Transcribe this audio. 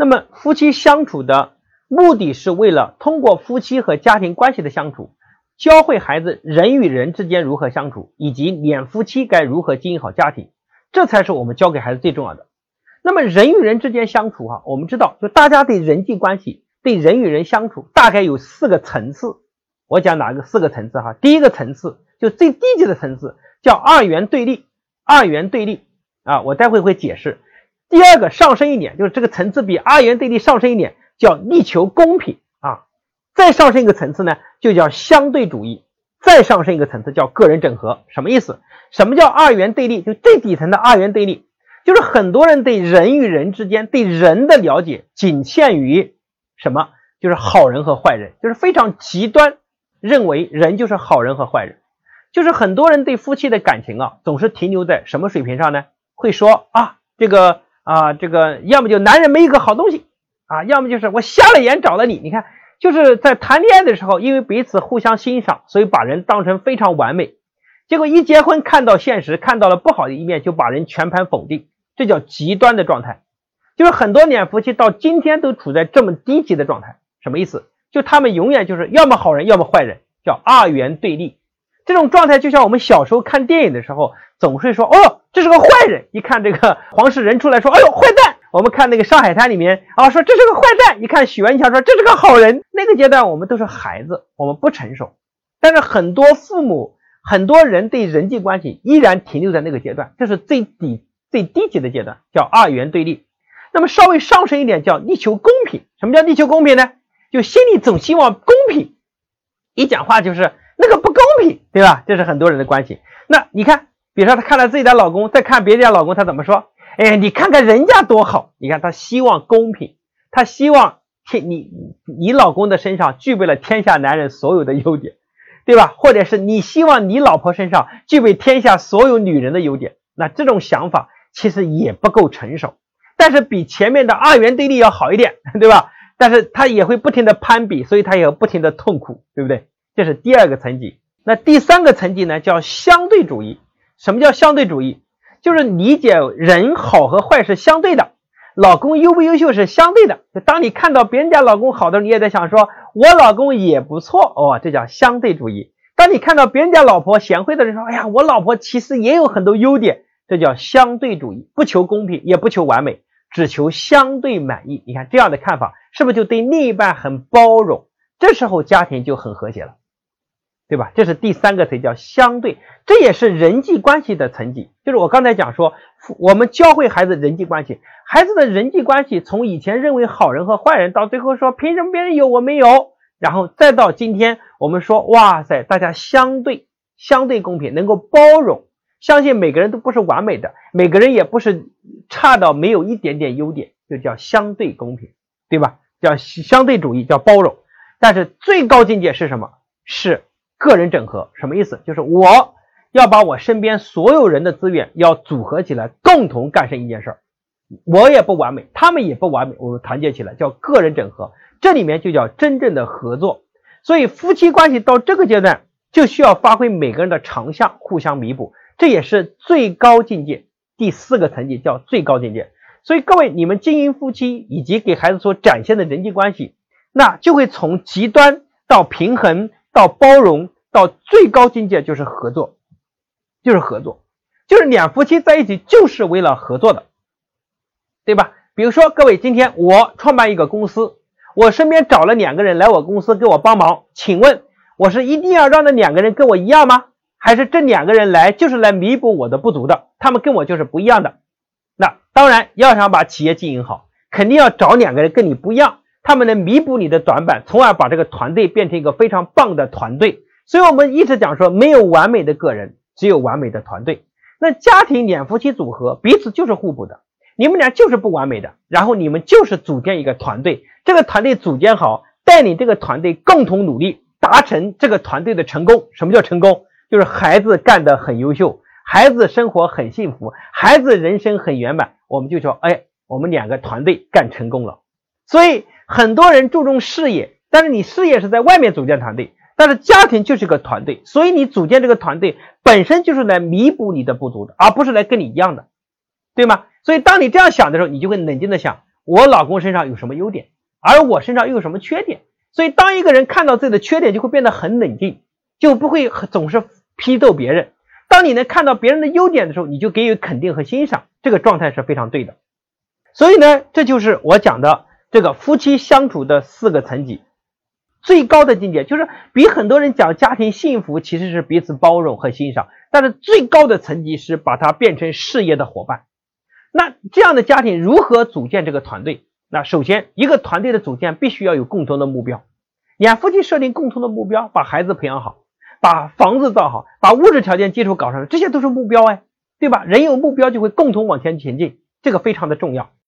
那么夫妻相处的目的是为了通过夫妻和家庭关系的相处，教会孩子人与人之间如何相处，以及两夫妻该如何经营好家庭，这才是我们教给孩子最重要的。那么人与人之间相处哈，我们知道，就大家对人际关系、对人与人相处，大概有四个层次。我讲哪个四个层次哈？第一个层次就最低级的层次，叫二元对立。二元对立啊，我待会会解释。第二个上升一点，就是这个层次比二元对立上升一点，叫力求公平啊。再上升一个层次呢，就叫相对主义。再上升一个层次叫个人整合。什么意思？什么叫二元对立？就最底层的二元对立。就是很多人对人与人之间对人的了解仅限于什么？就是好人和坏人，就是非常极端，认为人就是好人和坏人。就是很多人对夫妻的感情啊，总是停留在什么水平上呢？会说啊，这个啊，这个要么就男人没一个好东西啊，要么就是我瞎了眼找了你。你看，就是在谈恋爱的时候，因为彼此互相欣赏，所以把人当成非常完美。结果一结婚，看到现实，看到了不好的一面，就把人全盘否定。这叫极端的状态，就是很多两夫妻到今天都处在这么低级的状态。什么意思？就他们永远就是要么好人，要么坏人，叫二元对立。这种状态就像我们小时候看电影的时候，总是说哦，这是个坏人。一看这个黄世仁出来说，哎呦，坏蛋。我们看那个《上海滩》里面啊，说这是个坏蛋。一看许文强说这是个好人。那个阶段我们都是孩子，我们不成熟。但是很多父母、很多人对人际关系依然停留在那个阶段，这是最底。最低级的阶段叫二元对立，那么稍微上升一点叫力求公平。什么叫力求公平呢？就心里总希望公平，一讲话就是对吧？这是很多人的关系。那你看，比如说她看了自己的老公，再看别人家老公，她怎么说？哎，你看看人家多好！你看她希望公平，她希望天你你老公的身上具备了天下男人所有的优点，对吧？或者是你希望你老婆身上具备天下所有女人的优点，那这种想法。其实也不够成熟，但是比前面的二元对立要好一点，对吧？但是他也会不停的攀比，所以他也不停的痛苦，对不对？这是第二个层级。那第三个层级呢，叫相对主义。什么叫相对主义？就是理解人好和坏是相对的，老公优不优秀是相对的。就当你看到别人家老公好的，你也在想说，我老公也不错哦，这叫相对主义。当你看到别人家老婆贤惠的人说，哎呀，我老婆其实也有很多优点。这叫相对主义，不求公平，也不求完美，只求相对满意。你看这样的看法，是不是就对另一半很包容？这时候家庭就很和谐了，对吧？这是第三个词，叫相对，这也是人际关系的层级。就是我刚才讲说，我们教会孩子人际关系，孩子的人际关系从以前认为好人和坏人，到最后说凭什么别人有我没有，然后再到今天我们说，哇塞，大家相对相对公平，能够包容。相信每个人都不是完美的，每个人也不是差到没有一点点优点，就叫相对公平，对吧？叫相对主义，叫包容。但是最高境界是什么？是个人整合。什么意思？就是我要把我身边所有人的资源要组合起来，共同干成一件事儿。我也不完美，他们也不完美，我们团结起来叫个人整合。这里面就叫真正的合作。所以夫妻关系到这个阶段，就需要发挥每个人的长项，互相弥补。这也是最高境界，第四个层级叫最高境界。所以各位，你们经营夫妻以及给孩子所展现的人际关系，那就会从极端到平衡，到包容，到最高境界就是合作，就是合作，就是两夫妻在一起就是为了合作的，对吧？比如说，各位，今天我创办一个公司，我身边找了两个人来我公司给我帮忙，请问我是一定要让那两个人跟我一样吗？还是这两个人来就是来弥补我的不足的，他们跟我就是不一样的。那当然要想把企业经营好，肯定要找两个人跟你不一样，他们能弥补你的短板，从而把这个团队变成一个非常棒的团队。所以我们一直讲说，没有完美的个人，只有完美的团队。那家庭两夫妻组合彼此就是互补的，你们俩就是不完美的，然后你们就是组建一个团队，这个团队组建好，带领这个团队共同努力，达成这个团队的成功。什么叫成功？就是孩子干得很优秀，孩子生活很幸福，孩子人生很圆满，我们就说，哎，我们两个团队干成功了。所以很多人注重事业，但是你事业是在外面组建团队，但是家庭就是个团队，所以你组建这个团队本身就是来弥补你的不足的，而不是来跟你一样的，对吗？所以当你这样想的时候，你就会冷静的想，我老公身上有什么优点，而我身上又有什么缺点。所以，当一个人看到自己的缺点，就会变得很冷静，就不会总是批斗别人。当你能看到别人的优点的时候，你就给予肯定和欣赏，这个状态是非常对的。所以呢，这就是我讲的这个夫妻相处的四个层级。最高的境界就是比很多人讲家庭幸福，其实是彼此包容和欣赏。但是最高的层级是把它变成事业的伙伴。那这样的家庭如何组建这个团队？那首先，一个团队的组建必须要有共同的目标。你看夫妻设定共同的目标，把孩子培养好，把房子造好，把物质条件基础搞上，这些都是目标哎，对吧？人有目标就会共同往前前进，这个非常的重要。